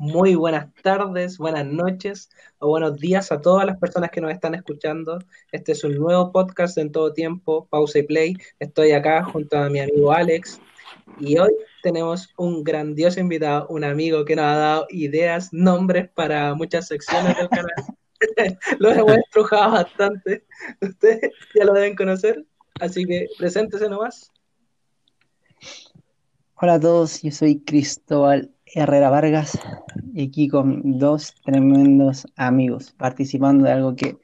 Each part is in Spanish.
muy buenas tardes, buenas noches o buenos días a todas las personas que nos están escuchando. Este es un nuevo podcast en todo tiempo, Pausa y Play. Estoy acá junto a mi amigo Alex y hoy tenemos un grandioso invitado, un amigo que nos ha dado ideas, nombres para muchas secciones del canal. lo hemos estrujado bastante. Ustedes ya lo deben conocer, así que preséntese nomás. Hola a todos, yo soy Cristóbal Herrera Vargas y aquí con dos tremendos amigos participando de algo que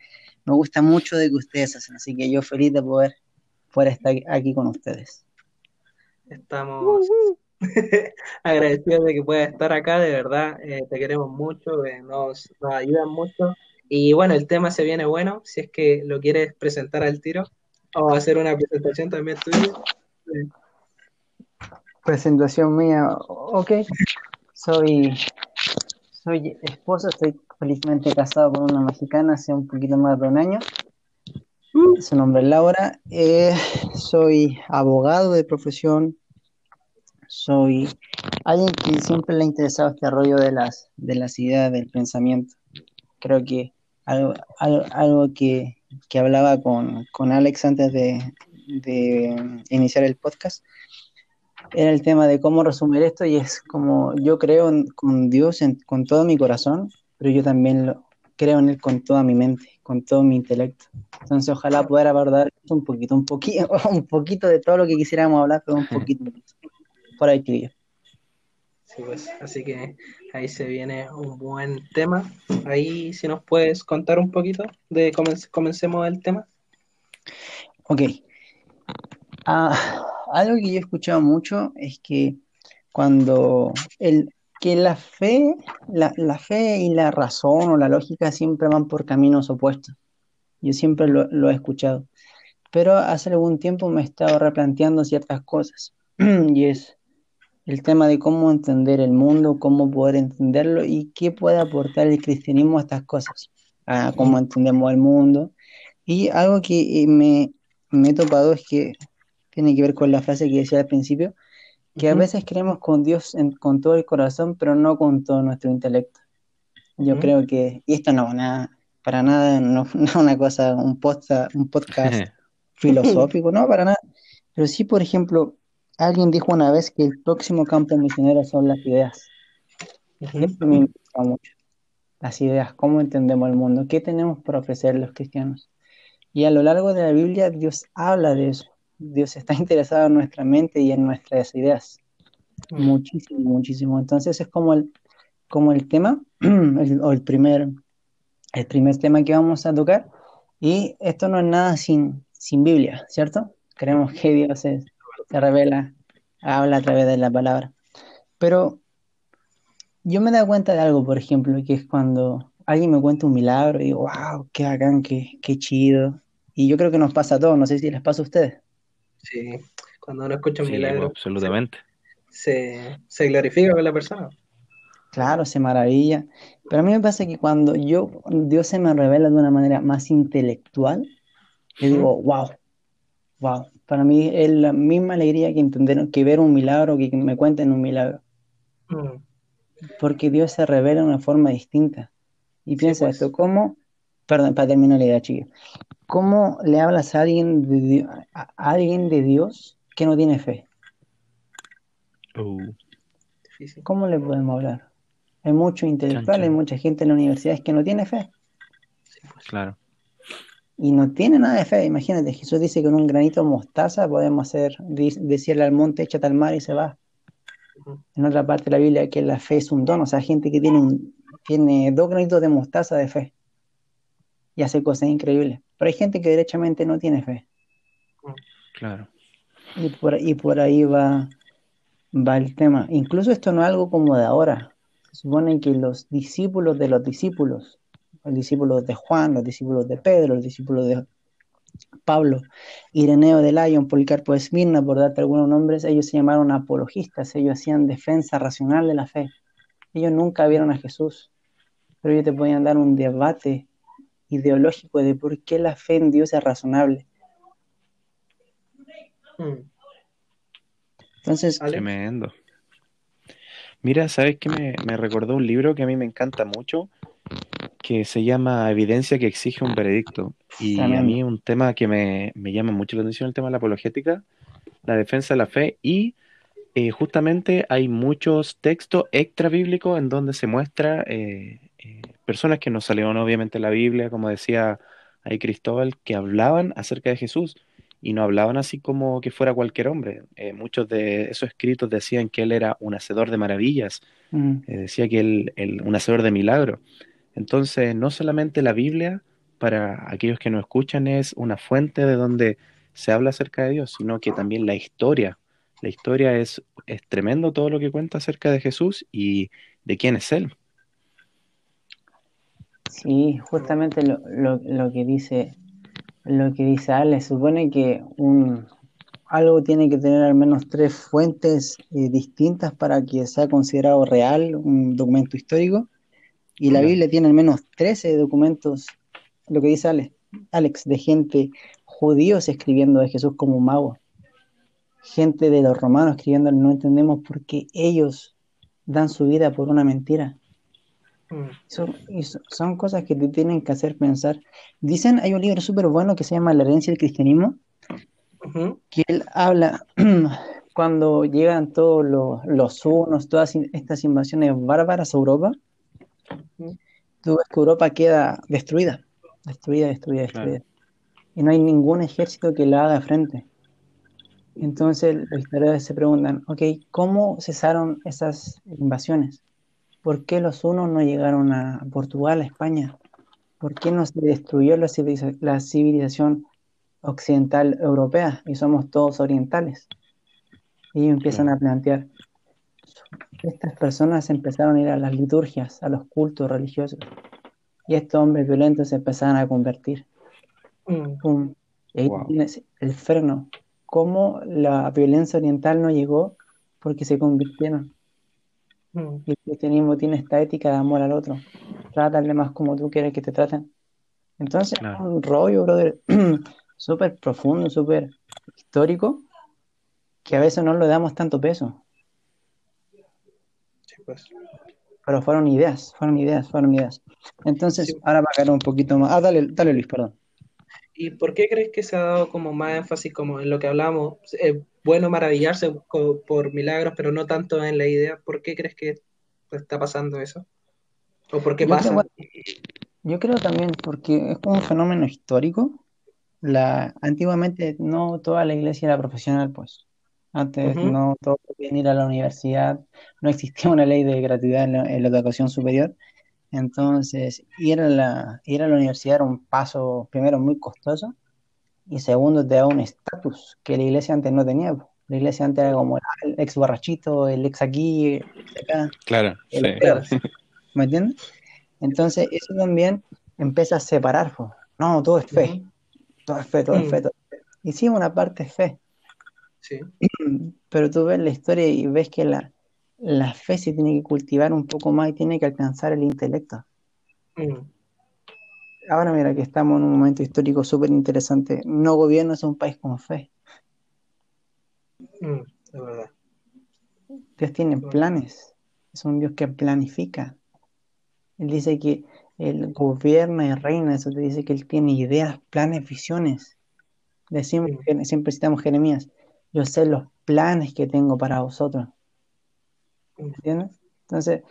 me gusta mucho de que ustedes hacen, así que yo feliz de poder, poder estar aquí con ustedes. Estamos agradecidos de que puedas estar acá, de verdad, eh, te queremos mucho, eh, nos, nos ayudan mucho y bueno, el tema se viene bueno, si es que lo quieres presentar al tiro o hacer una presentación también tuya. Presentación mía, ok. Soy, soy esposo, estoy felizmente casado con una mexicana hace un poquito más de un año. Su nombre es Laura. Eh, soy abogado de profesión. Soy alguien que siempre le ha interesado este rollo de las, de las ideas, del pensamiento. Creo que algo, algo, que, hablaba con, Alex antes de, iniciar el podcast era el tema de cómo resumir esto y es como yo creo con Dios con todo mi corazón, pero yo también lo, creo en Él con toda mi mente, con todo mi intelecto. Entonces ojalá poder abordar un poquito, un poquito, un poquito de todo lo que quisiéramos hablar, pero un poquito por ahí. Sí, pues, así que ahí se viene un buen tema. Ahí si nos puedes contar un poquito de cómo comencemos el tema. Ok. Ah, algo que yo he escuchado mucho es que cuando el, que la fe, la, fe y la razón o la lógica siempre van por caminos opuestos. Yo siempre lo, he escuchado. Pero hace algún tiempo me he estado replanteando ciertas cosas. y es el tema de cómo entender el mundo, cómo poder entenderlo y qué puede aportar el cristianismo a estas cosas, a cómo entendemos el mundo. Y algo que eh, me, he topado es que tiene que ver con la frase que decía al principio, que a veces creemos con Dios con todo el corazón, pero no con todo nuestro intelecto. Yo creo que, y esto no, nada, para nada, no, no una cosa, un, un podcast filosófico, no, para nada. Pero sí, por ejemplo, Alguien dijo una vez que el próximo campo misionero son las ideas. me importa mucho. Las ideas, cómo entendemos el mundo, qué tenemos para ofrecer los cristianos. Y a lo largo de la Biblia Dios habla de eso. Dios está interesado en nuestra mente y en nuestras ideas. Muchísimo, muchísimo. Entonces es como el, como el tema, o el primer, el primer tema que vamos a tocar. Y esto no es nada sin, sin Biblia, ¿cierto? Creemos que Dios es, se revela, habla a través de la palabra. Pero yo me he cuenta de algo, por ejemplo, que es cuando alguien me cuenta un milagro y digo, wow, qué bacán, qué, qué chido. Y yo creo que nos pasa a todos, no sé si les pasa a ustedes. Sí, cuando uno escucha un milagro. Absolutamente. Se, se, glorifica con la persona. Claro, se maravilla. Pero a mí me pasa que cuando yo, Dios se me revela de una manera más intelectual, yo digo, wow, wow, para mí es la misma alegría que entender, que ver un milagro, que me cuenten un milagro. Mm. Porque Dios se revela de una forma distinta. Y piensa pues. esto, ¿cómo, perdón, para terminar la idea, chica, ¿cómo le hablas a alguien de, Dios, a alguien de Dios que no tiene fe? Oh. ¿Cómo le podemos hablar? Hay mucho intelectual, hay mucha gente en la universidad que no tiene fe. Pues. Claro y no tiene nada de fe. Imagínate, Jesús dice que con un granito de mostaza podemos hacer, decirle al monte, échate al mar y se va. En otra parte de la Biblia que la fe es un don, o sea, gente que tiene, un, tiene dos granitos de mostaza de fe y hace cosas increíbles. Pero hay gente que derechamente no tiene fe. Claro. Y por, y por ahí va, va el tema. Incluso esto no es algo como de ahora. Se supone que los discípulos de los discípulos los discípulos de Juan, los discípulos de Pedro, los discípulos de Pablo, Ireneo de Lyon, Policarpo de Esmirna, por darte algunos nombres, ellos se llamaron apologistas, ellos hacían defensa racional de la fe. Ellos nunca vieron a Jesús, pero ellos te podían dar un debate ideológico de por qué la fe en Dios es razonable. Hmm. Entonces, tremendo. Mira, ¿sabes qué? Me, me recordó un libro que a mí me encanta mucho, que se llama Evidencia que exige un veredicto. Y a mí un tema que me, me llama mucho la atención, el tema de la apologética, la defensa de la fe, y eh, justamente hay muchos textos extra bíblicos en donde se muestra eh, eh, personas que no salieron obviamente en la Biblia, como decía ahí Cristóbal, que hablaban acerca de Jesús y no hablaban así como que fuera cualquier hombre. Eh, muchos de esos escritos decían que él era un hacedor de maravillas, Mm, eh, decía que él, él- un hacedor de milagros. Entonces, no solamente la Biblia, para aquellos que no escuchan, es una fuente de donde se habla acerca de Dios, sino que también la historia. La historia es, es tremendo todo lo que cuenta acerca de Jesús y de quién es Él. Sí, justamente lo, lo, lo que dice, lo que dice Ale, supone que un, algo tiene que tener al menos tres fuentes eh, distintas para que sea considerado real un documento histórico. Y la. Biblia tiene al menos 13 documentos, lo que dice Ale- Alex, de gente judíos escribiendo de Jesús como un mago. Gente de los romanos escribiendo, no entendemos por qué ellos dan su vida por una mentira. Mm, Son, son cosas que te tienen que hacer pensar. Dicen, hay un libro súper bueno que se llama La herencia del cristianismo, que él habla cuando llegan todos los, los hunos, todas estas invasiones bárbaras a Europa, tú ves que Europa queda destruida, destruida, destruida, Claro. destruida. Y no hay ningún ejército que la haga frente. Entonces los historiadores se preguntan, ok, ¿cómo cesaron esas invasiones? ¿Por qué los hunos no llegaron a Portugal, a España? ¿Por qué no se destruyó la civiliza- la civilización occidental europea y somos todos orientales? Y ellos empiezan a plantear, estas personas empezaron a ir a las liturgias, a los cultos religiosos, y estos hombres violentos se empezaron a convertir. mm. Y ahí Wow. tienes el freno. Cómo la violencia oriental no llegó porque se convirtieron. Mm, Y el cristianismo tiene esta ética de amor al otro. Trátale más como tú quieres que te traten. Entonces, Claro. un rollo, brother, súper profundo, súper histórico, que a veces no le damos tanto peso. sí, pues. Pero fueron ideas, fueron ideas, fueron ideas. Entonces, Sí. ahora para caer un poquito más. Ah, dale, dale Luis, perdón. ¿Y por qué crees que se ha dado como más énfasis como en lo que hablamos? Es bueno maravillarse por milagros, pero no tanto en la idea. ¿Por qué crees que está pasando eso? ¿O por qué Yo pasa? yo creo también porque es como un fenómeno histórico. La, antiguamente no toda la iglesia era profesional, pues. Antes no todos podían ir a la universidad, no existía una ley de gratuidad en la, en la educación superior. Entonces, ir a la, ir a la universidad era un paso, primero, muy costoso y segundo, te da un estatus que la iglesia antes no tenía. La iglesia antes era como el ex borrachito, el ex aquí, el ex acá, Claro, el sí. ateo, ¿me entiendes? Entonces, eso también empieza a separar. po. No, todo es fe, todo es fe, todo es fe, todo es fe. Y sí, una parte es fe, sí, pero tú ves la historia y ves que la, la fe se tiene que cultivar un poco más y tiene que alcanzar el intelecto. mm, Ahora mira que estamos en un momento histórico súper interesante. No gobierno es un país con fe. mm, de verdad. Dios tiene Bueno, planes. Es un Dios que planifica. Él dice que Él gobierna y reina. Eso te dice que Él tiene ideas, planes, visiones. Decimos, mm, siempre citamos Jeremías. Yo sé los planes que tengo para vosotros. ¿Entiendes? Entonces,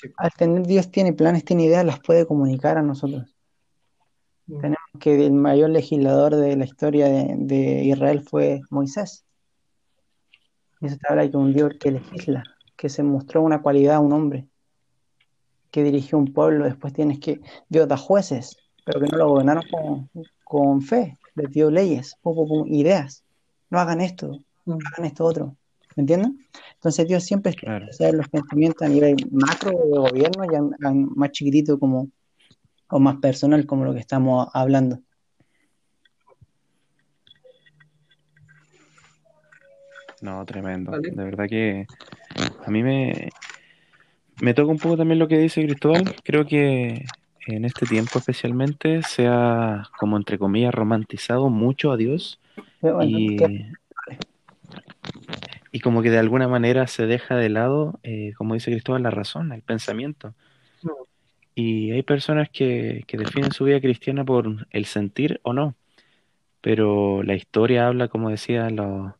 sí, al tener Dios tiene planes, tiene ideas, las puede comunicar a nosotros. mm, Tenemos que el mayor legislador de la historia de, de Israel fue Moisés. Y eso te habla de que un Dios que legisla, que se mostró una cualidad a un hombre, que dirigió un pueblo. Después tienes que, Dios da jueces, pero que no lo gobernaron con, con fe, les dio leyes, pum, ideas. No hagan esto, mm, hagan esto otro. ¿Me entienden? Entonces Dios siempre está Claro. saber los pensamientos a nivel macro de gobierno y a, a más chiquitito como, o más personal como lo que estamos hablando. No, tremendo. ¿vale? De verdad que a mí me, me toca un poco también lo que dice Cristóbal. Creo que en este tiempo especialmente se ha, como entre comillas, romantizado mucho a Dios bueno, ¿qué? Y como que de alguna manera se deja de lado, eh, como dice Cristóbal, la razón, el pensamiento. Y hay personas que, que definen su vida cristiana por el sentir o no, pero la historia habla, como decía, lo-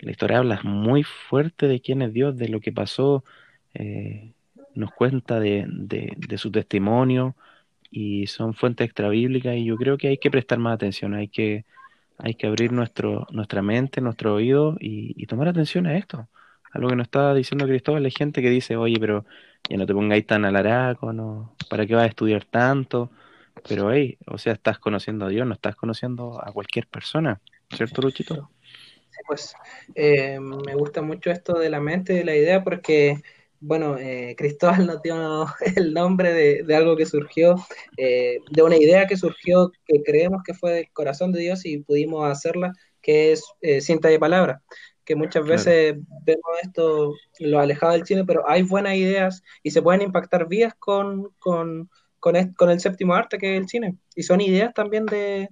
la historia habla muy fuerte de quién es Dios, de lo que pasó, eh, nos cuenta de, de, de su testimonio y son fuentes extrabíblicas y yo creo que hay que prestar más atención, hay que, hay que abrir nuestro, nuestra mente, nuestro oído y, y tomar atención a esto. A lo que nos estaba diciendo Cristóbal, hay gente que dice, oye, pero ya no te pongáis tan alaraco, no, ¿para qué vas a estudiar tanto? Pero hey, o sea, estás conociendo a Dios, no estás conociendo a cualquier persona, ¿cierto, Luchito? Pues eh, me gusta mucho esto de la mente, de la idea, porque, bueno, eh, Cristóbal nos dio el nombre de, de algo que surgió, eh, de una idea que surgió que creemos que fue del corazón de Dios y pudimos hacerla, que es eh, cinta de palabra, que muchas Claro. veces vemos esto lo alejado del cine, pero hay buenas ideas y se pueden impactar vidas con, con, con, el séptimo arte que es el cine. Y son ideas también de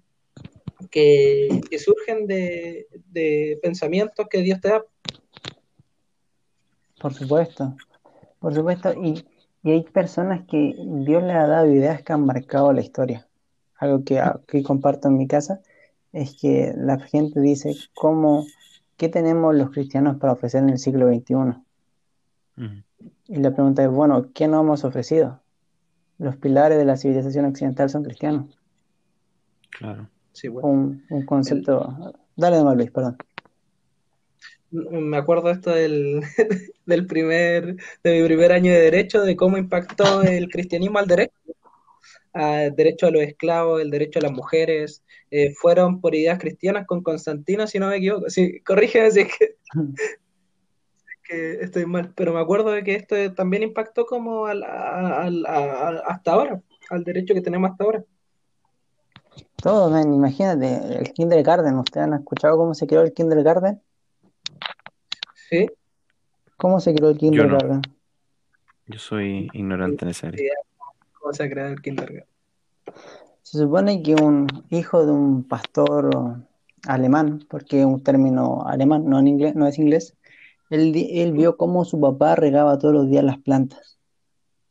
que, que surgen de, de pensamientos que Dios te da. Por supuesto, por supuesto. Y, y hay personas que Dios les ha dado ideas que han marcado la historia. Algo que, que comparto en mi casa es que la gente dice, ¿cómo, ¿qué tenemos los cristianos para ofrecer en el siglo XXI? Y la pregunta es, bueno, ¿qué no hemos ofrecido? Los pilares de la civilización occidental son cristianos. Claro. Sí, bueno. Un, un concepto... Dale de Luis, perdón. Me acuerdo esto del, del primer, de mi primer año de derecho, de cómo impactó el cristianismo al derecho, al derecho a los esclavos, el derecho a las mujeres, eh, fueron por ideas cristianas con Constantino, si no me equivoco. Sí, corrígeme si es que, estoy mal, pero me acuerdo de que esto también impactó como al, al, a, a, hasta ahora, al derecho que tenemos hasta ahora. Todo, imagínate, el kindergarten, ¿ustedes han escuchado cómo se creó el kindergarten? Sí. ¿Cómo se creó el kindergarten? Yo, no. Yo soy ignorante en esa área. ¿Cómo se ha creado el kindergarten? Se supone que un hijo de un pastor alemán, porque es un término alemán, no, en inglés, no es inglés, él, él vio cómo su papá regaba todos los días las plantas.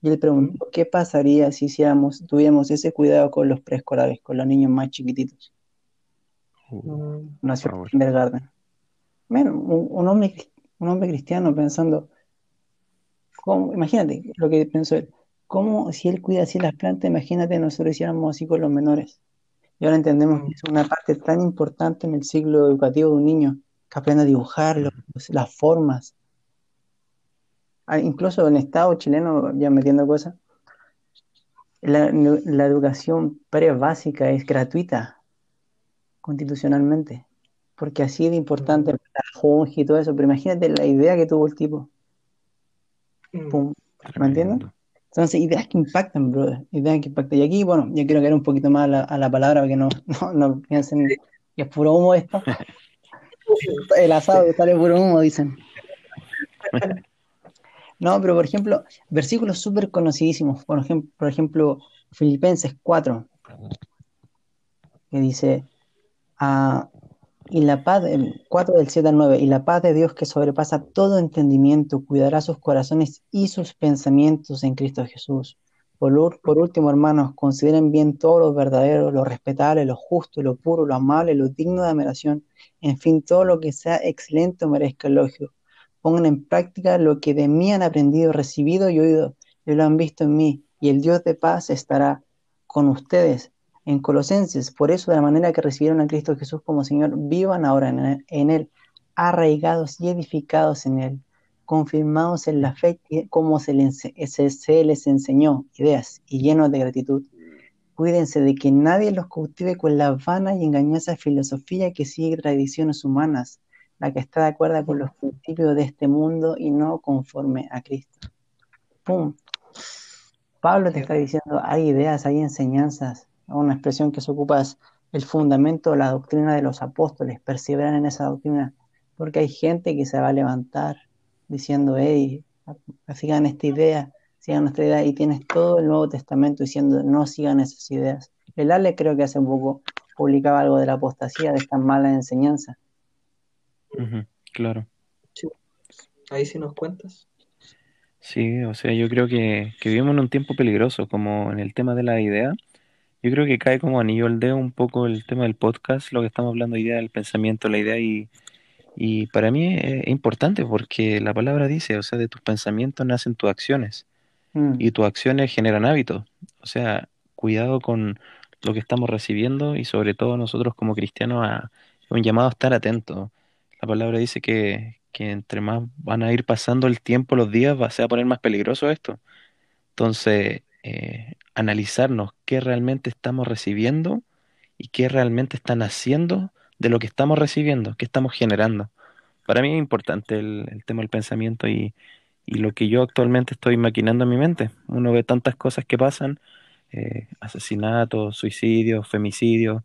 Y él preguntó, ¿qué pasaría si hiciéramos, tuviéramos ese cuidado con los preescolares, con los niños más chiquititos? Uh, Nació en kindergarten. Bueno, un, un, hombre, un hombre cristiano pensando, imagínate lo que pensó él, ¿cómo si él cuida así las plantas, imagínate nosotros hiciéramos así con los menores? Y ahora entendemos que es una parte tan importante en el ciclo educativo de un niño, que aprende a dibujar los, las formas, incluso en el Estado chileno, ya metiendo cosas, la, la educación pre-básica es gratuita constitucionalmente, porque así de importante el Junji y todo eso, pero imagínate la idea que tuvo el tipo. Pum, ¿Me entiendes? Entonces, ideas que impactan, brother, ideas que impactan. Y aquí, bueno, yo quiero caer un poquito más a la, a la palabra, porque no, no, no piensen que es puro humo esto. el asado que sale puro humo, dicen. No, pero por ejemplo, versículos súper conocidísimos. Por ejemplo, por ejemplo, Filipenses 4, que dice, ah, y la paz, el 4 del 7 al 9, y la paz de Dios que sobrepasa todo entendimiento, cuidará sus corazones y sus pensamientos en Cristo Jesús. Por, por último, hermanos, consideren bien todo lo verdadero, lo respetable, lo justo, lo puro, lo amable, lo digno de admiración, en fin, todo lo que sea excelente o merezca elogio pongan en práctica lo que de mí han aprendido, recibido y oído, y lo han visto en mí, y el Dios de paz estará con ustedes. En Colosenses, por eso de la manera que recibieron a Cristo Jesús como Señor, vivan ahora en él, en él arraigados y edificados en Él, confirmados en la fe como se les, se, les enseñó, ideas y llenos de gratitud. Cuídense de que nadie los cautive con la vana y engañosa filosofía que sigue tradiciones humanas, la que está de acuerdo con los principios de este mundo y no conforme a Cristo. ¡Pum! Pablo te está diciendo, hay ideas, hay enseñanzas, una expresión que se ocupa es el fundamento de la doctrina de los apóstoles, perseveran en esa doctrina, porque hay gente que se va a levantar diciendo, hey, sigan esta idea, sigan nuestra idea, y tienes todo el Nuevo Testamento diciendo, no sigan esas ideas. El Ale creo que hace poco publicaba algo de la apostasía, de estas malas enseñanzas. Uh -huh, claro. Sí. Ahí sí nos cuentas. Sí, o sea, yo creo que, que vivimos en un tiempo peligroso, como en el tema de la idea. Yo creo que cae como anillo al dedo un poco el tema del podcast, lo que estamos hablando hoy día, del pensamiento, la idea, y, y para mí es importante porque la palabra dice, o sea, de tus pensamientos nacen tus acciones Mm, y tus acciones generan hábitos. O sea, cuidado con lo que estamos recibiendo y sobre todo nosotros como cristianos a un llamado a estar atentos. La palabra dice que, que entre más van a ir pasando el tiempo, los días, va, se va a poner más peligroso esto. Entonces, eh, analizarnos qué realmente estamos recibiendo y qué realmente están haciendo de lo que estamos recibiendo, qué estamos generando. Para mí es importante el, el tema del pensamiento y, y lo que yo actualmente estoy maquinando en mi mente. Uno ve tantas cosas que pasan, eh, asesinatos, suicidios, femicidios,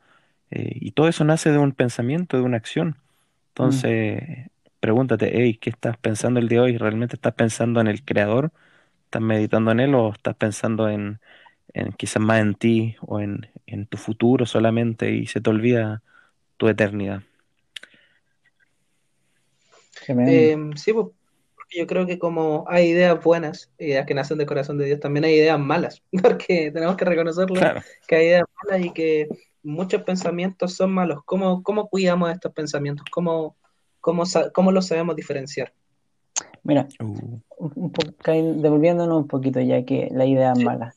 eh, y todo eso nace de un pensamiento, de una acción. mm. Entonces, pregúntate, hey, ¿qué estás pensando el día de hoy? ¿Realmente estás pensando en el creador? ¿Estás meditando en él o estás pensando en, en quizás más en ti o en, en tu futuro solamente y se te olvida tu eternidad? Eh, sí, pues, porque yo creo que como hay ideas buenas, ideas que nacen del corazón de Dios, también hay ideas malas, porque tenemos que reconocerlo, Claro, que hay ideas malas y que muchos pensamientos son malos. ¿Cómo, cómo cuidamos estos pensamientos? ¿Cómo, cómo, cómo los sabemos diferenciar? Mira, Uh, un devolviéndonos un poquito ya que la idea es Sí. mala.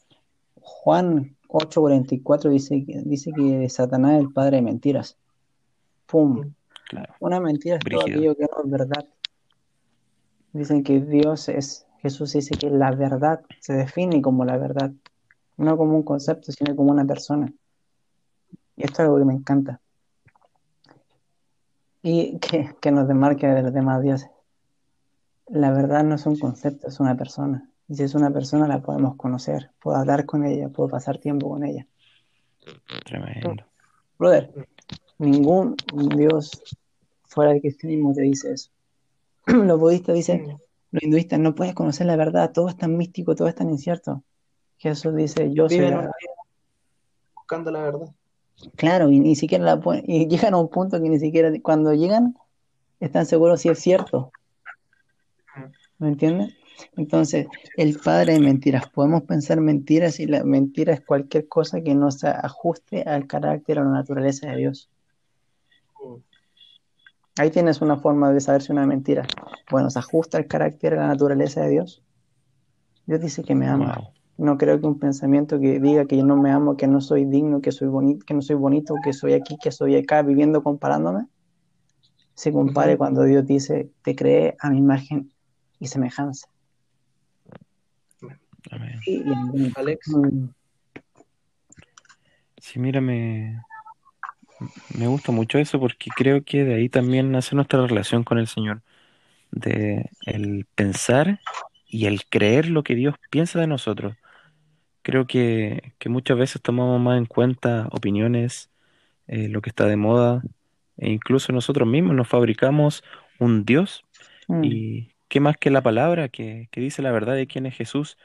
Juan 8:44 dice, que- dice que Satanás es el padre de mentiras. ¡Pum! claro, Una mentira es todo aquello que no es verdad. Dicen que Dios es, Jesús dice que la verdad se define como la verdad, no como un concepto, sino como una persona. Y esto es algo que me encanta. Y que, que nos demarca de los demás dioses. La verdad no es un concepto, es una persona. Y si es una persona, la podemos conocer, puedo hablar con ella, puedo pasar tiempo con ella. Tremendo. Brother, ningún Dios fuera del cristianismo te dice eso. Los budistas dicen, los hinduistas, no puedes conocer la verdad, todo es tan místico, todo es tan incierto. Jesús dice, yo soy la una verdad. vida buscando la verdad. Claro, y ni siquiera la pueden, y llegan a un punto que ni siquiera cuando llegan están seguros si es cierto. ¿Me entiendes? Entonces, el padre de mentiras, podemos pensar mentiras y la mentira es cualquier cosa que no se ajuste al carácter o la naturaleza de Dios. Ahí tienes una forma de saber si una mentira, bueno, se ajusta al carácter o la naturaleza de Dios. Dios dice que me ama. Wow. No creo que un pensamiento que diga que yo no me amo, que no soy digno, que soy bonito, que no soy bonito, que soy aquí, que soy acá, viviendo comparándome, se compare cuando Dios dice, te creé a mi imagen y semejanza. Amén. Y- y- Alex, Sí, mira, me, me gusta mucho eso porque creo que de ahí también nace nuestra relación con el Señor, de el pensar y el creer lo que Dios piensa de nosotros. Creo que, que muchas veces tomamos más en cuenta opiniones, eh, lo que está de moda, e incluso nosotros mismos nos fabricamos un Dios mm, y qué más que la palabra que, que dice la verdad de quién es Jesús,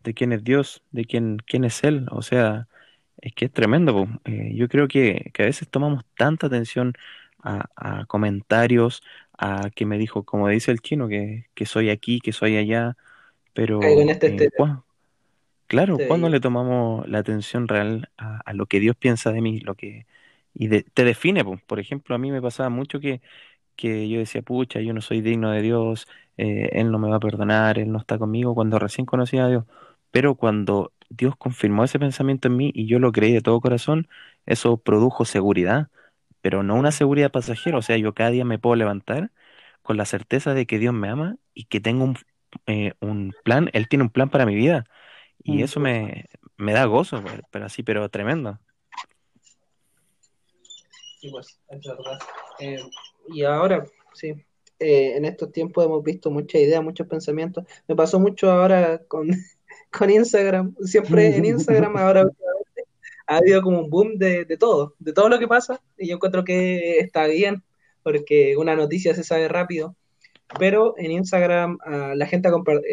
de quién es Dios, de quién, quién es Él. O sea, es que es tremendo. po. Eh, yo creo que, que a veces tomamos tanta atención a, a comentarios, a que me dijo, como dice el chino, que, que soy aquí, que soy allá, pero este eh, estereo. ¿cuá- Claro, ¿cuándo le tomamos la atención real a, a lo que Dios piensa de mí? Lo que, y de- te define, po. Por ejemplo, a mí me pasaba mucho que, que yo decía, pucha, yo no soy digno de Dios, eh, Él no me va a perdonar, Él no está conmigo, cuando recién conocí a Dios. Pero cuando Dios confirmó ese pensamiento en mí y yo lo creí de todo corazón, eso produjo seguridad, pero no una seguridad pasajera. O sea, yo cada día me puedo levantar con la certeza de que Dios me ama y que tengo un, eh, un plan, Él tiene un plan para mi vida. Y mm. eso me, me da gozo, pero pero así, pero tremendo. Sí, pues, es verdad. Eh, y ahora, sí, eh, en estos tiempos hemos visto muchas ideas, muchos pensamientos. Me pasó mucho ahora con, con Instagram. Siempre en Instagram ahora ha habido como un boom de, de todo, de todo lo que pasa. Y yo encuentro que está bien, porque una noticia se sabe rápido. Pero en Instagram ah, la gente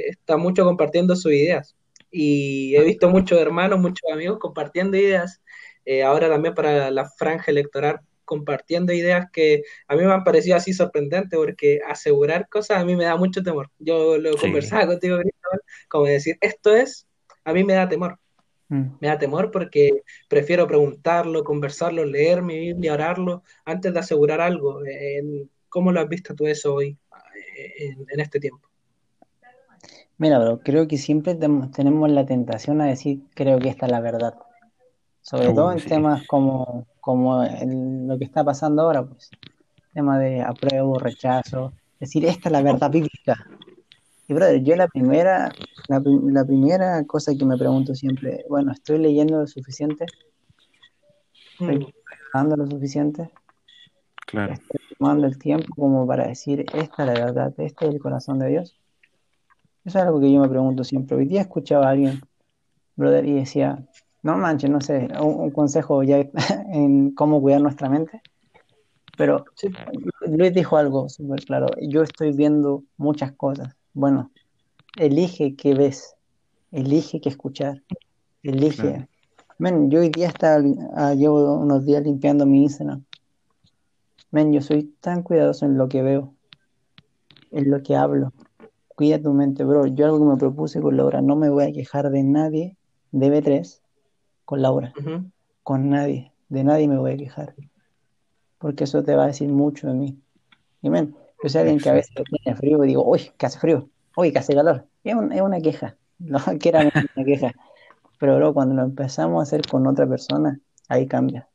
está mucho compartiendo sus ideas. Y he visto muchos hermanos, muchos amigos compartiendo ideas. eh, ahora también para la franja electoral compartiendo ideas que a mí me han parecido así sorprendentes, porque asegurar cosas a mí me da mucho temor. Yo lo conversaba contigo, Cristóbal, como decir, esto es, a mí me da temor. Mm. Me da temor porque prefiero preguntarlo, conversarlo, leer mi Biblia, orarlo, antes de asegurar algo. ¿Cómo lo has visto tú eso hoy, en, este tiempo? Mira, bro, creo que siempre tenemos la tentación a decir, creo que esta es la verdad. Sobre todo en temas como, como lo que está pasando ahora, pues. Tema de apruebo, rechazo. Decir, esta es la verdad bíblica. Y brother, yo la primera, la, primera cosa que me pregunto siempre, bueno, ¿estoy leyendo lo suficiente? ¿Estoy mm. lo suficiente? Claro. ¿Estoy tomando el tiempo como para decir, esta es la verdad, este es el corazón de Dios? Eso es algo que yo me pregunto siempre. Hoy día escuchaba a alguien, brother, y decía, no manches, no sé, un, consejo ya en cómo cuidar nuestra mente. Pero Luis dijo algo súper claro, yo estoy viendo muchas cosas bueno, elige qué ves, elige qué escuchar, elige. Men, yo hoy día está, ah, llevo unos días limpiando mi Instagram. Men, yo soy tan cuidadoso en lo que veo, en lo que hablo. Cuida tu mente, bro. Yo algo que me propuse con Laura, no me voy a quejar de nadie de B3 con Laura. Con nadie, de nadie me voy a quejar. Porque eso te va a decir mucho de mí. Y men, yo soy alguien que a veces tiene frío y digo, uy, que hace frío, uy, que hace calor. Es, es una queja, no que era una queja. Pero luego cuando lo empezamos a hacer con otra persona, ahí cambia.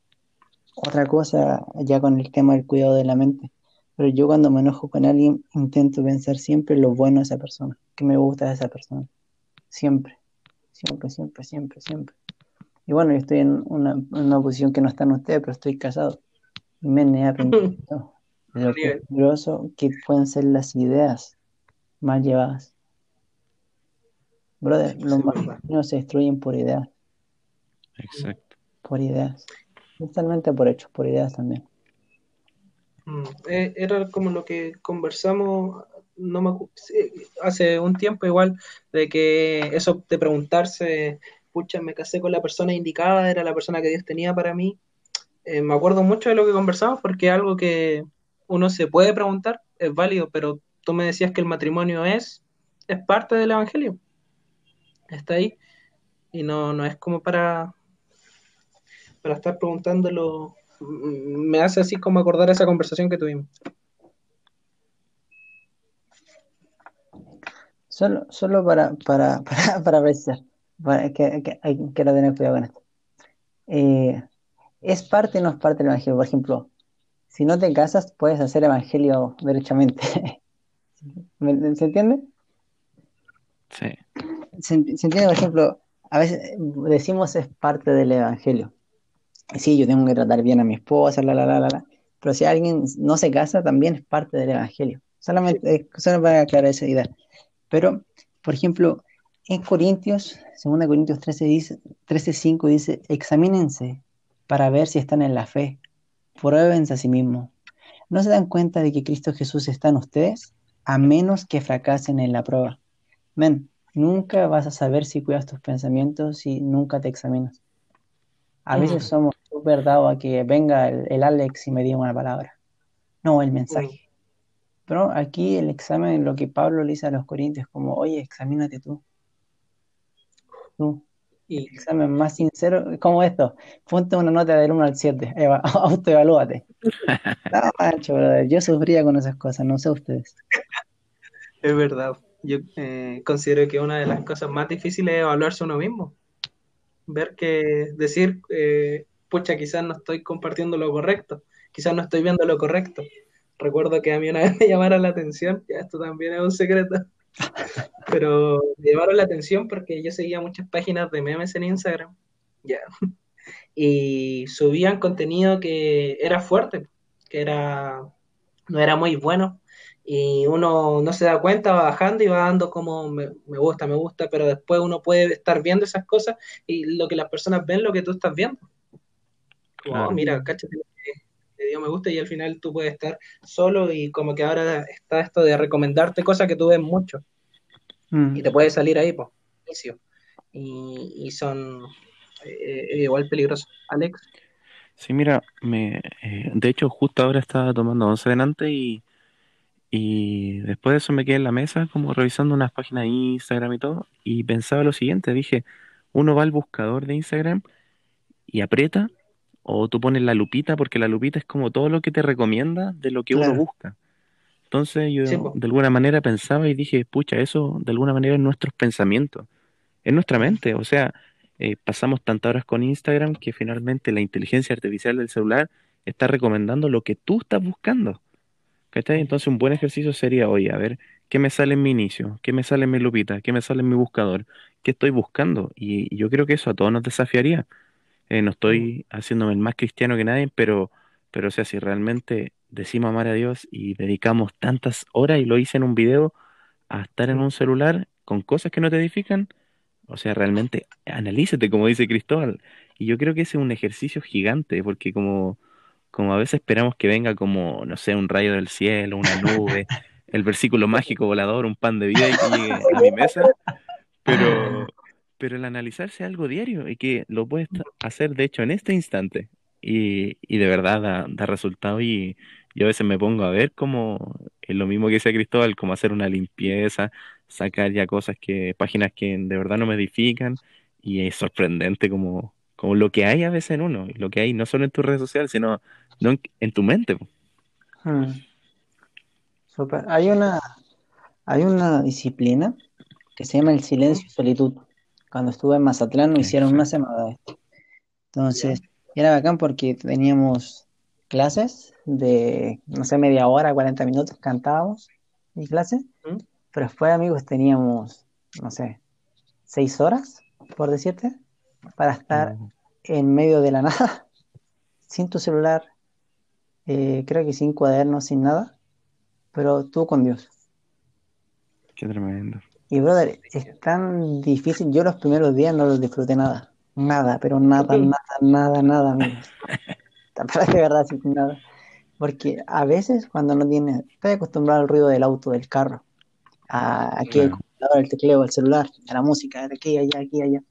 Otra cosa, ya con el tema del cuidado de la mente. Pero yo cuando me enojo con alguien, intento pensar siempre lo bueno de esa persona, que me gusta de esa persona. Siempre, siempre, siempre, siempre, siempre. Y bueno, yo estoy en una, en una posición que no está en ustedes, pero estoy casado. Y me he aprendido lo peligroso que pueden ser las ideas mal llevadas. Brother, los matrimonios se destruyen por ideas. Exacto. Por ideas. Totalmente por hechos, por ideas también. Mm, eh, era como lo que conversamos no me, hace un tiempo igual, de que eso de preguntarse, pucha, me casé con la persona indicada, era la persona que Dios tenía para mí. Eh, me acuerdo mucho de lo que conversamos porque algo que, uno se puede preguntar, es válido, pero tú me decías que el matrimonio es, es parte del Evangelio. Está ahí. Y no, no es como para, para estar preguntándolo. Me hace así como acordar esa conversación que tuvimos. Solo, solo para, para, para, para precisar, que, que, hay que tener cuidado con esto. Eh, ¿Es parte o no es parte del Evangelio? Por ejemplo, si no te casas, puedes hacer evangelio derechamente. ¿Se entiende? Sí. Se, entiende, por ejemplo, a veces decimos es parte del evangelio. Sí, yo tengo que tratar bien a mi esposa, la, la, la, la, Pero si alguien no se casa, también es parte del evangelio. Solamente, solo para aclarar esa idea. Pero, por ejemplo, en Corintios, 2 Corintios 13, dice, 13.5 dice, examínense para ver si están en la fe pruébense a sí mismos. ¿No se dan cuenta de que Cristo Jesús está en ustedes? A menos que fracasen en la prueba. Men, nunca vas a saber si cuidas tus pensamientos si nunca te examinas. A veces mm. somos súper dados a que venga el, Alex y me diga una palabra. No, el mensaje. Mm. Pero aquí el examen, lo que Pablo le dice a los corintios, como, oye, examínate tú. Y examen más sincero, como esto, ponte una nota del 1 al 7, autoevalúate. No, brother, yo sufría con esas cosas, no sé ustedes. Es verdad, yo eh, considero que una de las cosas más difíciles es evaluarse uno mismo. Ver que, decir, eh, pucha, quizás no estoy compartiendo lo correcto, quizás no estoy viendo lo correcto. Recuerdo que a mí una vez me llamaron la atención, ya esto también es un secreto, pero me llamaron la atención porque yo seguía muchas páginas de memes en Instagram. Ya. Y subían contenido que era fuerte, que era no era muy bueno. Y uno no se da cuenta, va bajando y va dando como me, gusta, me gusta, pero después uno puede estar viendo esas cosas y lo que las personas ven, lo que tú estás viendo. Como, oh, mira, cáchate, le dio me gusta y al final tú puedes estar solo y como que ahora está esto de recomendarte cosas que tú ves mucho mm. y te puede salir ahí, pues, inicio. Y, y son eh, igual peligrosos. Alex. Sí, mira, me, eh, de hecho justo ahora estaba tomando once delante y, y después de eso me quedé en la mesa como revisando unas páginas de Instagram y todo y pensaba lo siguiente, dije, uno va al buscador de Instagram y aprieta o tú pones la lupita porque la lupita es como todo lo que te recomienda de lo que uno busca. Entonces yo de alguna manera pensaba y dije, pucha, eso de alguna manera es nuestros pensamientos, es nuestra mente. O sea, eh, pasamos tantas horas con Instagram que finalmente la inteligencia artificial del celular está recomendando lo que tú estás buscando. ¿Cachai? Entonces un buen ejercicio sería, oye, a ver, ¿qué me sale en mi inicio? ¿Qué me sale en mi lupita? ¿Qué me sale en mi buscador? ¿Qué estoy buscando? Y, y yo creo que eso a todos nos desafiaría. Eh, no mm, estoy haciéndome el más cristiano que nadie, pero, pero o sea, si realmente decimos amar a Dios y dedicamos tantas horas, y lo hice en un video, a estar en mm. un celular con cosas que no te edifican, o sea, realmente analízate, como dice Cristóbal. Y yo creo que ese es un ejercicio gigante, porque como, como a veces esperamos que venga como, no sé, un rayo del cielo, una nube, el versículo mágico volador, un pan de vida y que llegue a mi mesa, pero, pero el analizarse es algo diario y que lo puedes hacer, de hecho, en este instante. Y, y de verdad da, da resultado y yo a veces me pongo a ver como es lo mismo que decía Cristóbal, como hacer una limpieza, sacar ya cosas que, páginas que de verdad no me edifican y es sorprendente como, como lo que hay a veces en uno, y lo que hay no solo en tus redes sociales, sino no en, en tu mente. Mm, súper. Hay una, hay una disciplina que se llama el silencio y solitud. Cuando estuve en Mazatlán Que hicieron una semana de esto. Entonces, era bacán porque teníamos clases de, no sé, media hora, 40 minutos, cantábamos mi clase, ¿Mm? pero después, amigos, teníamos, no sé, seis horas, por decirte, para estar Uh, en medio de la nada, sin tu celular, eh, creo que sin cuadernos, sin nada, pero tú con Dios. qué tremendo. Y brother, es tan difícil. Yo los primeros días no los disfruté nada. Nada, pero nada, nada, nada, nada, amigos. Pero de verdad, sí, nada. Porque a veces cuando no tienes, estoy acostumbrado al ruido del auto, del carro, a aquí el computador, el tecleo, el celular, a la música, de aquí, allá, aquí, allá.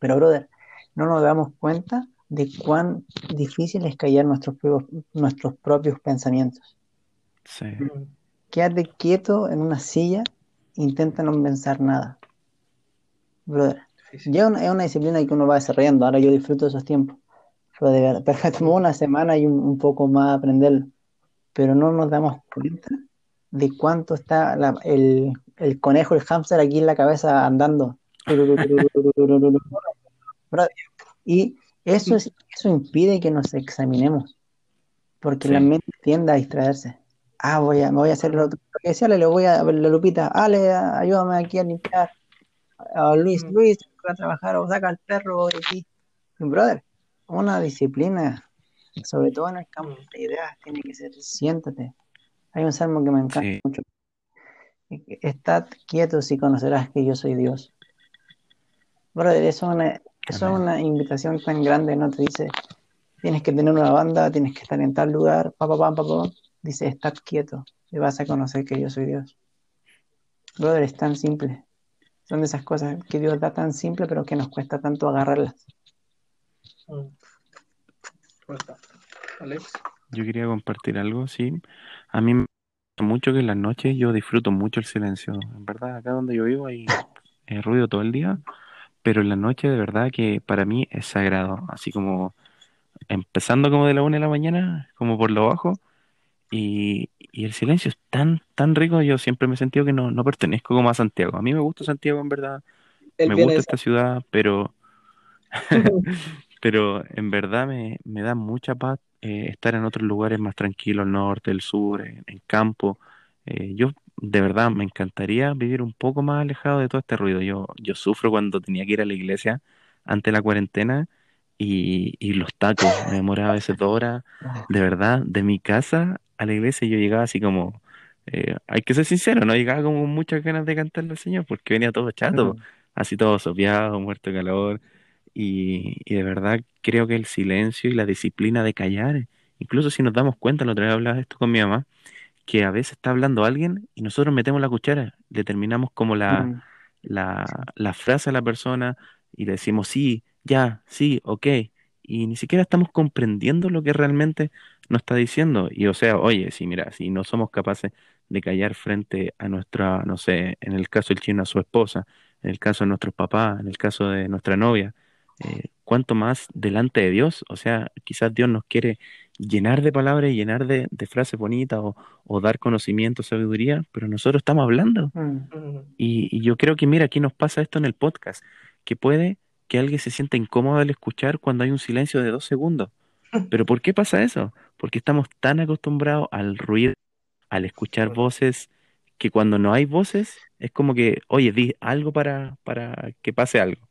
Pero brother, no nos damos cuenta de cuán difícil es callar nuestros propios, nuestros propios pensamientos. sí, Quédate quieto en una silla, intenta no pensar nada. Brother, ya una- es una disciplina que uno va desarrollando. Ahora yo disfruto esos tiempos. Pero de verdad, pero tomó una semana y un, un poco más aprenderlo. Pero no nos damos cuenta de cuánto está la- el, el conejo, el hámster aquí en la cabeza andando. Y eso, es, eso impide que nos examinemos, porque la mente tiende a distraerse. Ah, voy a, me voy a hacer lo, lo que decía, le voy a ver la Lupita, Ale, ayúdame aquí a limpiar. A Luis, Mm, Luis, voy a trabajar o saca al perro de aquí. Brother, una disciplina, sobre todo en el campo mm, de ideas, tiene que ser siéntate. Hay un salmo que me encanta sí, mucho. Estad quietos y conocerás que yo soy Dios. Brother, eso es una, eso es una invitación tan grande, no te dice, tienes que tener una banda, tienes que estar en tal lugar, pa, pa, pa, pa, pa. Dice, estad quieto y vas a conocer que yo soy Dios. Brother, es tan simple. Son de esas cosas que Dios da tan simple, pero que nos cuesta tanto agarrarlas. mm. Alex. Yo quería compartir algo, sí. A mí me gusta mucho que en las noches yo disfruto mucho el silencio. En verdad, acá donde yo vivo hay eh, ruido todo el día, pero en la noche de verdad que para mí es sagrado. Así como empezando como de la una de la mañana, como por lo bajo, y, y el silencio es tan, tan rico. Yo siempre me he sentido que no, no pertenezco como a Santiago. A mí me gusta Santiago, en verdad. Él Me gusta esta ciudad, pero Pero en verdad me, me da mucha paz eh, estar en otros lugares más tranquilos, el norte, el sur, en, en campo. Eh, yo de verdad me encantaría vivir un poco más alejado de todo este ruido. Yo, yo sufro cuando tenía que ir a la iglesia ante la cuarentena y, y los tacos. Me demoraba a veces dos horas. De verdad, de mi casa a la iglesia yo llegaba así como, eh, hay que ser sincero, no llegaba como con muchas ganas de cantarle al Señor porque venía todo chato, así todo sopeado, muerto de calor. Y, y de verdad creo que el silencio y la disciplina de callar, incluso si nos damos cuenta, la otra vez hablaba de esto con mi mamá, que a veces está hablando alguien y nosotros metemos la cuchara, le terminamos como la, Mm. la, la frase a la persona y le decimos sí, ya, sí, ok. y ni siquiera estamos comprendiendo lo que realmente nos está diciendo. Y o sea, oye, si mira, si no somos capaces de callar frente a nuestra, no sé, en el caso del chino a su esposa, en el caso de nuestros papás, en el caso de nuestra novia, eh, ¿cuánto más delante de Dios? O sea, quizás Dios nos quiere llenar de palabras y llenar de, de frases bonitas o, o dar conocimiento, sabiduría, pero nosotros estamos hablando. Mm. Mm, Y, y yo creo que, mira, aquí nos pasa esto en el podcast, que puede que alguien se sienta incómodo al escuchar cuando hay un silencio de dos segundos. Pero ¿por qué pasa eso? Porque estamos tan acostumbrados al ruido, al escuchar voces, que cuando no hay voces, es como que, oye, di algo para, para que pase algo.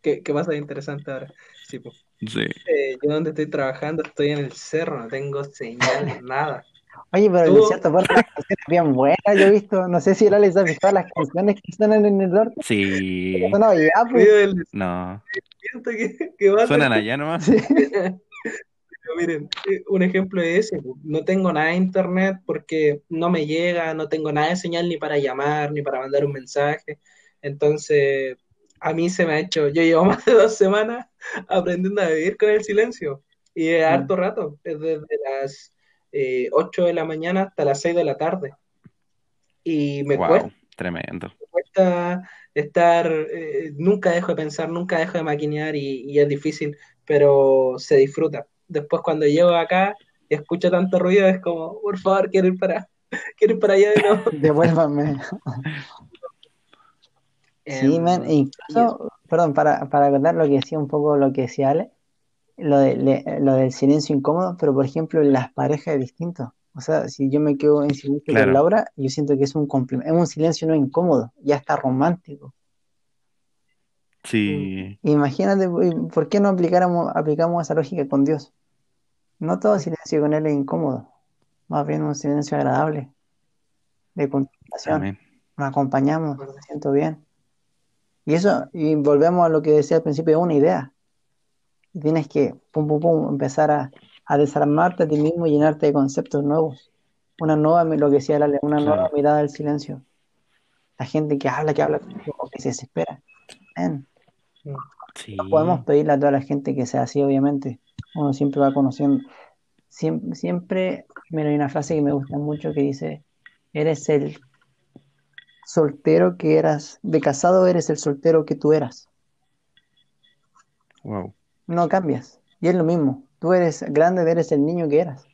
¿Qué, qué pasa de interesante ahora? Sí, pues. Sí. Eh, yo donde estoy trabajando estoy en el cerro, no tengo señal, nada. Oye, pero Tú- en cierta parte las canciones bien buenas, yo he visto, no sé si era les has visto las canciones que suenan en el norte. Sí. No, ya, pues. No. desierto que, que va a Suenan allá nomás. Sí. Pero miren, eh, un ejemplo es ese. No tengo nada de internet porque no me llega, no tengo nada de señal ni para llamar, ni para mandar un mensaje. Entonces, a mí se me ha hecho, yo llevo más de dos semanas aprendiendo a vivir con el silencio. Y es Mm. harto rato, es desde las eh, 8 de la mañana hasta las 6 de la tarde. Y me Wow, cuesta tremendo. cuesta estar, eh, nunca dejo de pensar, nunca dejo de maquinear y, y es difícil, pero se disfruta. Después cuando llego acá y escucho tanto ruido es como, por favor, quiero ir para, quiero ir para allá de nuevo. Devuélvame. Sí, Em, man, incluso, perdón, para, para contar lo que decía un poco lo que decía Ale, lo, de, le- lo del silencio incómodo, pero por ejemplo las parejas es distinto. O sea, si yo me quedo en silencio Claro. con Laura, yo siento que es un es un silencio no incómodo, ya está romántico. Sí, Imagínate, ¿y ¿por qué no aplicáramos, aplicamos esa lógica con Dios? No todo silencio con Él es incómodo, más bien un silencio agradable, de contemplación. amén. Nos acompañamos, me siento bien. Y eso, y volvemos a lo que decía al principio, es una idea. Y tienes que, pum, pum, pum, empezar a, a desarmarte a ti mismo y llenarte de conceptos nuevos. Una nueva, lo que decía Lale, una nueva Claro. mirada del silencio. La gente que habla, que habla, o que se desespera. Sí, no podemos pedirle a toda la gente que sea así, obviamente. Uno siempre va conociendo. Siempre, siempre, mira, hay una frase que me gusta mucho que dice, eres el soltero que eras, de casado eres el soltero que tú eras. wow. No cambias. Y es lo mismo. Tú eres grande, eres el niño que eras.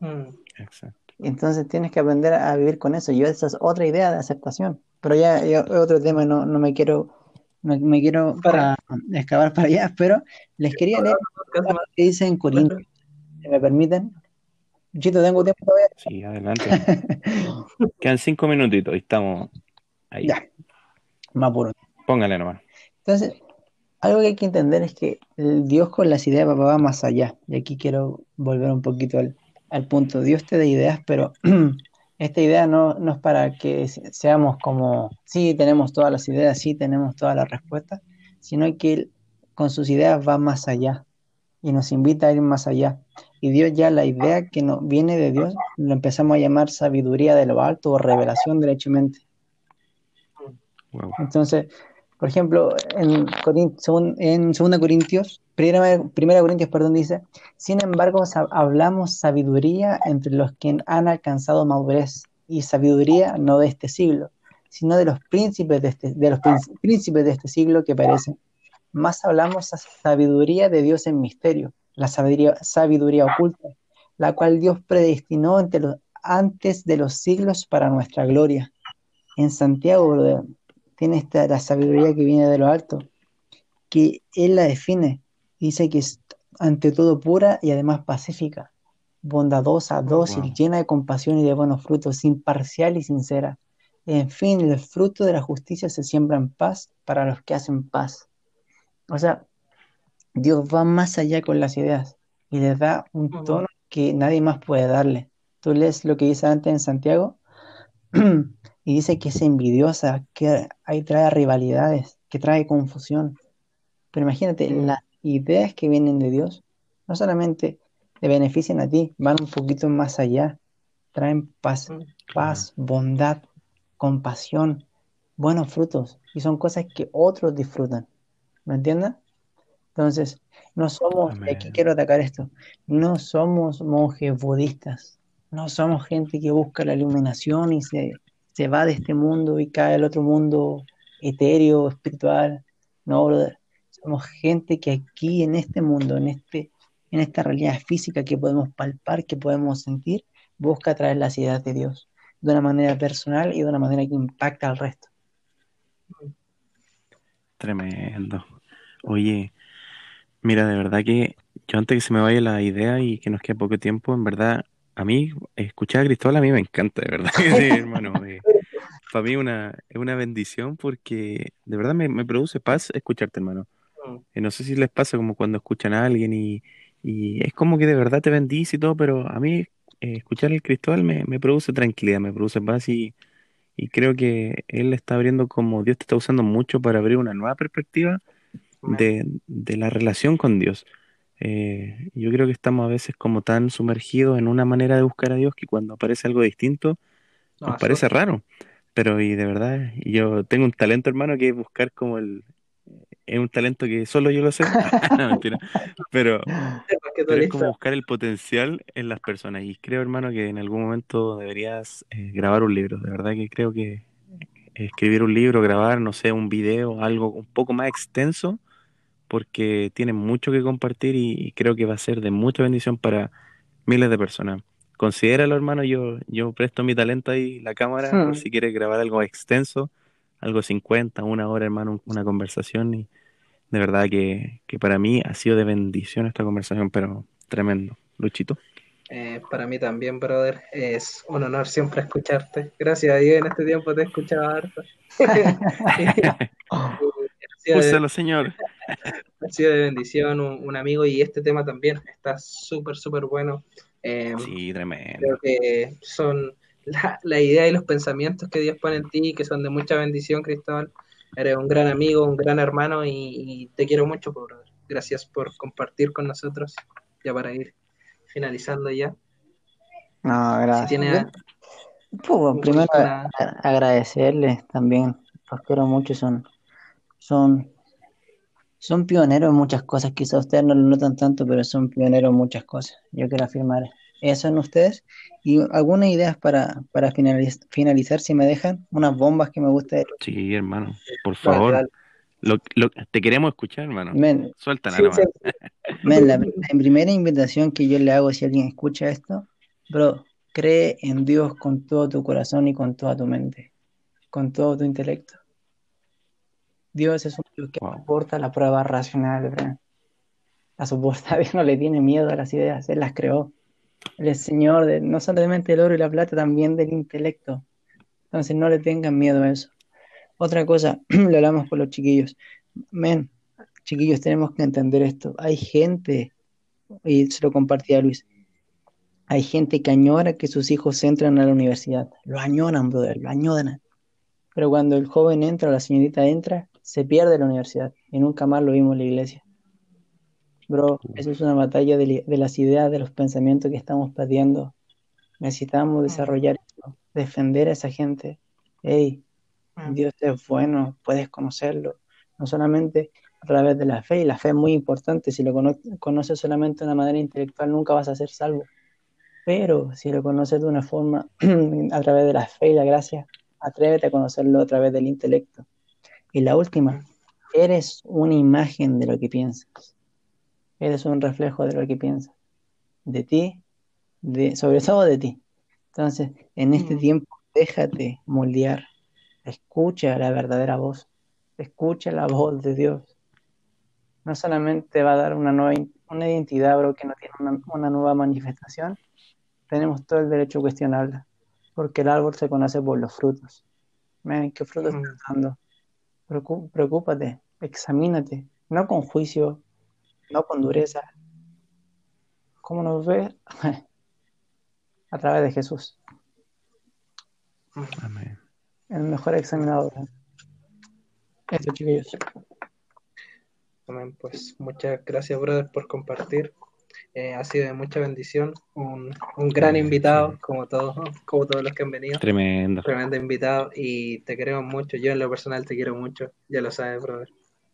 mm, Exacto. Entonces tienes que aprender a vivir con eso. Yo esa es otra idea de aceptación. Pero ya, ya es otro tema, no, no me quiero, no me quiero Para. excavar para allá, pero les quería leer algo que dice en Corintios, si me permiten. Chito, tengo tiempo todavía. Sí, adelante. Quedan cinco minutitos y estamos ahí. Ya, más puro. Póngale nomás. Entonces, algo que hay que entender es que el Dios con las ideas va más allá. Y aquí quiero volver un poquito al, al punto. Dios te da ideas, pero esta idea no, no es para que se- seamos como, sí, tenemos todas las ideas, sí, tenemos todas las respuestas, sino que Él con sus ideas va más allá y nos invita a ir más allá. Y Dios ya la idea que nos viene de Dios, lo empezamos a llamar sabiduría de lo alto o revelación derechamente. Wow. Entonces, por ejemplo, en, en 2 Corintios, primera, primera Corintios, perdón, dice, sin embargo, hablamos sabiduría entre los que han alcanzado madurez, y sabiduría no de este siglo, sino de los príncipes de este, de los prín- príncipes de este siglo que perecen. Más hablamos sa- sabiduría de Dios en misterio, la sabiduría, sabiduría oculta, la cual Dios predestinó antes de los siglos para nuestra gloria. En Santiago, tiene esta, la sabiduría que viene de lo alto, que él la define. Dice que es ante todo pura y además pacífica, bondadosa, dócil, Wow. llena de compasión y de buenos frutos, imparcial y sincera. En fin, el fruto de la justicia se siembra en paz para los que hacen paz. O sea, Dios va más allá con las ideas y les da un tono que nadie más puede darle. Tú lees lo que dice antes en Santiago y dice que es envidiosa, que ahí trae rivalidades, que trae confusión. Pero imagínate, las ideas que vienen de Dios no solamente te benefician a ti, van un poquito más allá, traen paz, Mm. paz, bondad, compasión, buenos frutos y son cosas que otros disfrutan. ¿Me entiendes? Entonces, no somos, aquí quiero atacar esto, no somos monjes budistas, no somos gente que busca la iluminación y se, se va de este mundo y cae al otro mundo etéreo, espiritual. No, brother. Somos gente que aquí en este mundo, en este, en esta realidad física que podemos palpar, que podemos sentir, busca traer las ideas de Dios de una manera personal y de una manera que impacta al resto. Tremendo. Oye, mira, de verdad que yo antes que se me vaya la idea y que nos quede poco tiempo, en verdad, a mí escuchar a Cristóbal a mí me encanta, de verdad sí, hermano. eh, para mí una, es una bendición porque de verdad me, me produce paz escucharte, hermano. Mm. Eh, no sé si les pasa como cuando escuchan a alguien y, y es como que de verdad te bendice y todo, pero a mí eh, escuchar al Cristóbal me, me produce tranquilidad, me produce paz y, y creo que él está abriendo como Dios te está usando mucho para abrir una nueva perspectiva de, de la relación con Dios. Eh, yo creo que estamos a veces como tan sumergidos en una manera de buscar a Dios que cuando aparece algo distinto No, nos parece raro. Pero y de verdad, yo tengo un talento, hermano, que es buscar como el... Es un talento que solo yo lo sé. No, mentira. Pero, es como buscar el potencial en las personas. Y creo, hermano, que en algún momento deberías eh, grabar un libro. De verdad que creo que escribir un libro, grabar, no sé, un video, algo un poco más extenso, porque tiene mucho que compartir y, y creo que va a ser de mucha bendición para miles de personas. Considéralo, hermano, yo, yo presto mi talento ahí, la cámara, por Hmm. si quieres grabar algo extenso, algo 50, una hora, hermano, una conversación. Y de verdad que, que para mí ha sido de bendición esta conversación, pero tremendo. Luchito. Eh, para mí también, brother, es un honor siempre escucharte. Gracias a Dios en este tiempo te he escuchado harto. Úsalo, Señor. Ha sido de bendición, un, un amigo, y este tema también está súper, súper bueno. Eh, Sí, creo tremendo. que son la, la idea y los pensamientos que Dios pone en ti, que son de mucha bendición, Cristóbal. Eres un gran amigo, un gran hermano, y, y te quiero mucho, brother. Gracias por compartir con nosotros, ya para ir finalizando ya. No, Si gracias. tiene pues, primero una, agradecerles también, los quiero mucho, son, son, son pioneros en muchas cosas, quizás ustedes no lo notan tanto, pero son pioneros en muchas cosas. Yo quiero afirmar eso en ustedes y algunas ideas para, para finaliz- finalizar, si me dejan, unas bombas que me gusta. Sí, hermano, por favor. Lo, lo- te queremos escuchar, hermano. Men, Suéltala Sí, sí, men, la, la primera invitación que yo le hago si alguien escucha esto, bro, cree en Dios con todo tu corazón y con toda tu mente, con todo tu intelecto. Dios es un Dios que Wow. soporta la prueba racional, bro. La soporta, Dios no le tiene miedo a las ideas, Él las creó. Él es Señor de, no solamente del oro y la plata, también del intelecto. Entonces no le tengan miedo a eso. Otra cosa, lo hablamos con los chiquillos. Men, chiquillos, tenemos que entender esto. Hay gente, y se lo compartía a Luis, hay gente que añora que sus hijos entren a la universidad. Lo añoran, brother, lo añoran. Pero cuando el joven entra o la señorita entra, se pierde la universidad y nunca más lo vimos en la iglesia. Bro, eso es una batalla de, las ideas, de los pensamientos que estamos perdiendo. Necesitamos desarrollar eso, defender a esa gente. Hey, Dios es bueno, puedes conocerlo. No solamente a través de la fe, y la fe es muy importante. Si lo cono- conoces solamente de una manera intelectual, nunca vas a ser salvo. Pero si lo conoces de una forma a través de la fe y la gracia, atrévete a conocerlo a través del intelecto. Y la última, eres una imagen de lo que piensas. Eres un reflejo de lo que piensas. De ti, de, sobre todo de ti. Entonces, en este Mm. tiempo, déjate moldear. Escucha la verdadera voz. Escucha la voz de Dios. No solamente va a dar una nueva una identidad, bro, que no tiene una, una nueva manifestación. Tenemos todo el derecho a cuestionarla. Porque el árbol se conoce por los frutos. Man, ¿qué frutos Mm. estás dando? Preocúpate, examínate, no con juicio, no con dureza. ¿Cómo nos ve? A través de Jesús, Amén. el mejor examinador. Eso, chiquillos. Amén. Pues muchas gracias, brother, por compartir. Eh, ha sido de mucha bendición. Un, un gran invitado, sí. como todos, como todos los que han venido. Tremendo. Tremendo invitado y te queremos mucho. Yo en lo personal te quiero mucho. Ya lo sabes, brother.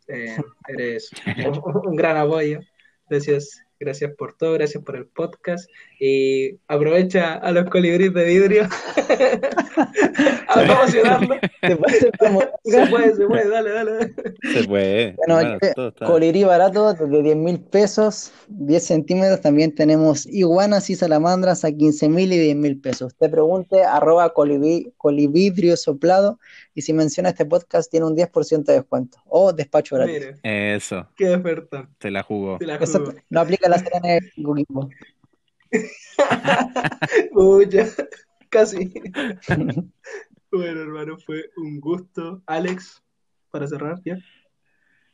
Eh, eres un, un gran apoyo. Gracias, gracias por todo, gracias por el podcast. Y aprovecha a los colibríes de vidrio a promocionarlo. ¿Te parece como- Se puede, se puede, dale, dale. Se puede. Bueno, este colibrí barato de 10 mil pesos, 10 centímetros. También tenemos iguanas y salamandras a 15 mil y 10 mil pesos. Te pregunte arroba colibrí, colibridrio soplado y si menciona este podcast tiene un 10% de descuento o despacho gratis. Mire, Eso, qué oferta. te la jugó. no aplica la serena de Coquimbo. Pucha, casi. Bueno, hermano, fue un gusto. Alex, para cerrar, ¿ya?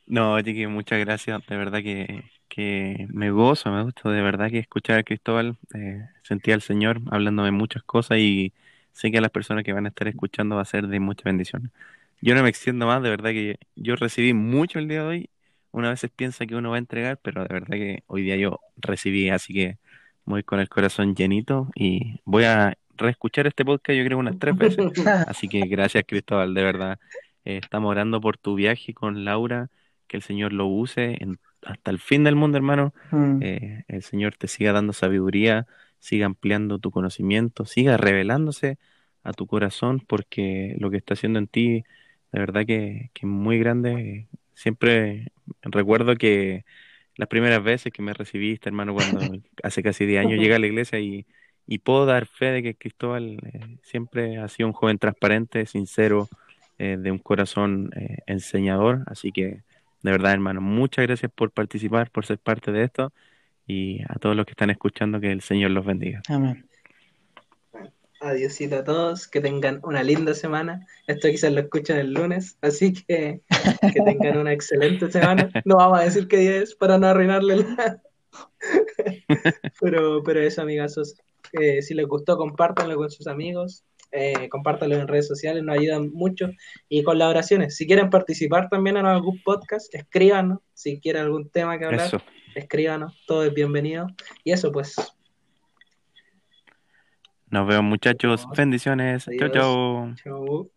No, Chiqui, muchas gracias. De verdad que, que me gozo, me gusta de verdad que escuchar a Cristóbal. Eh, sentí al Señor hablándome muchas cosas y sé que a las personas que van a estar escuchando va a ser de mucha bendición. Yo no me extiendo más, de verdad que yo recibí mucho el día de hoy. Una vez piensa que uno va a entregar, pero de verdad que hoy día yo recibí, así que voy con el corazón llenito y voy a reescuchar este podcast yo creo unas tres veces. Así que gracias Cristóbal, de verdad. Eh, estamos orando por tu viaje con Laura, que el Señor lo use en- hasta el fin del mundo, hermano. Mm. Eh, el Señor te siga dando sabiduría, siga ampliando tu conocimiento, siga revelándose a tu corazón, porque lo que está haciendo en ti, de verdad que, que es muy grande. Siempre recuerdo que las primeras veces que me recibiste, hermano, cuando hace casi 10 años llegué a la iglesia y, y puedo dar fe de que Cristóbal eh, siempre ha sido un joven transparente, sincero, eh, de un corazón eh, enseñador. Así que, de verdad, hermano, muchas gracias por participar, por ser parte de esto y a todos los que están escuchando, que el Señor los bendiga. Amén. Adiósito a todos, que tengan una linda semana. Esto quizás lo escuchan el lunes, así que que tengan una excelente semana. No vamos a decir qué día es para no arruinarle la... pero, pero eso, amigazos. Eh, si les gustó, compártanlo con sus amigos, eh, compártanlo en redes sociales, nos ayudan mucho. Y colaboraciones. Si quieren participar también en algún podcast, escríbanos. Si quieren algún tema que hablar, Eso. escríbanos. Todo es bienvenido. Y eso, pues. Nos vemos, muchachos. Bendiciones. Adiós. chao. Chau.